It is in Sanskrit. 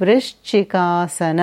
वृश्चिकासन।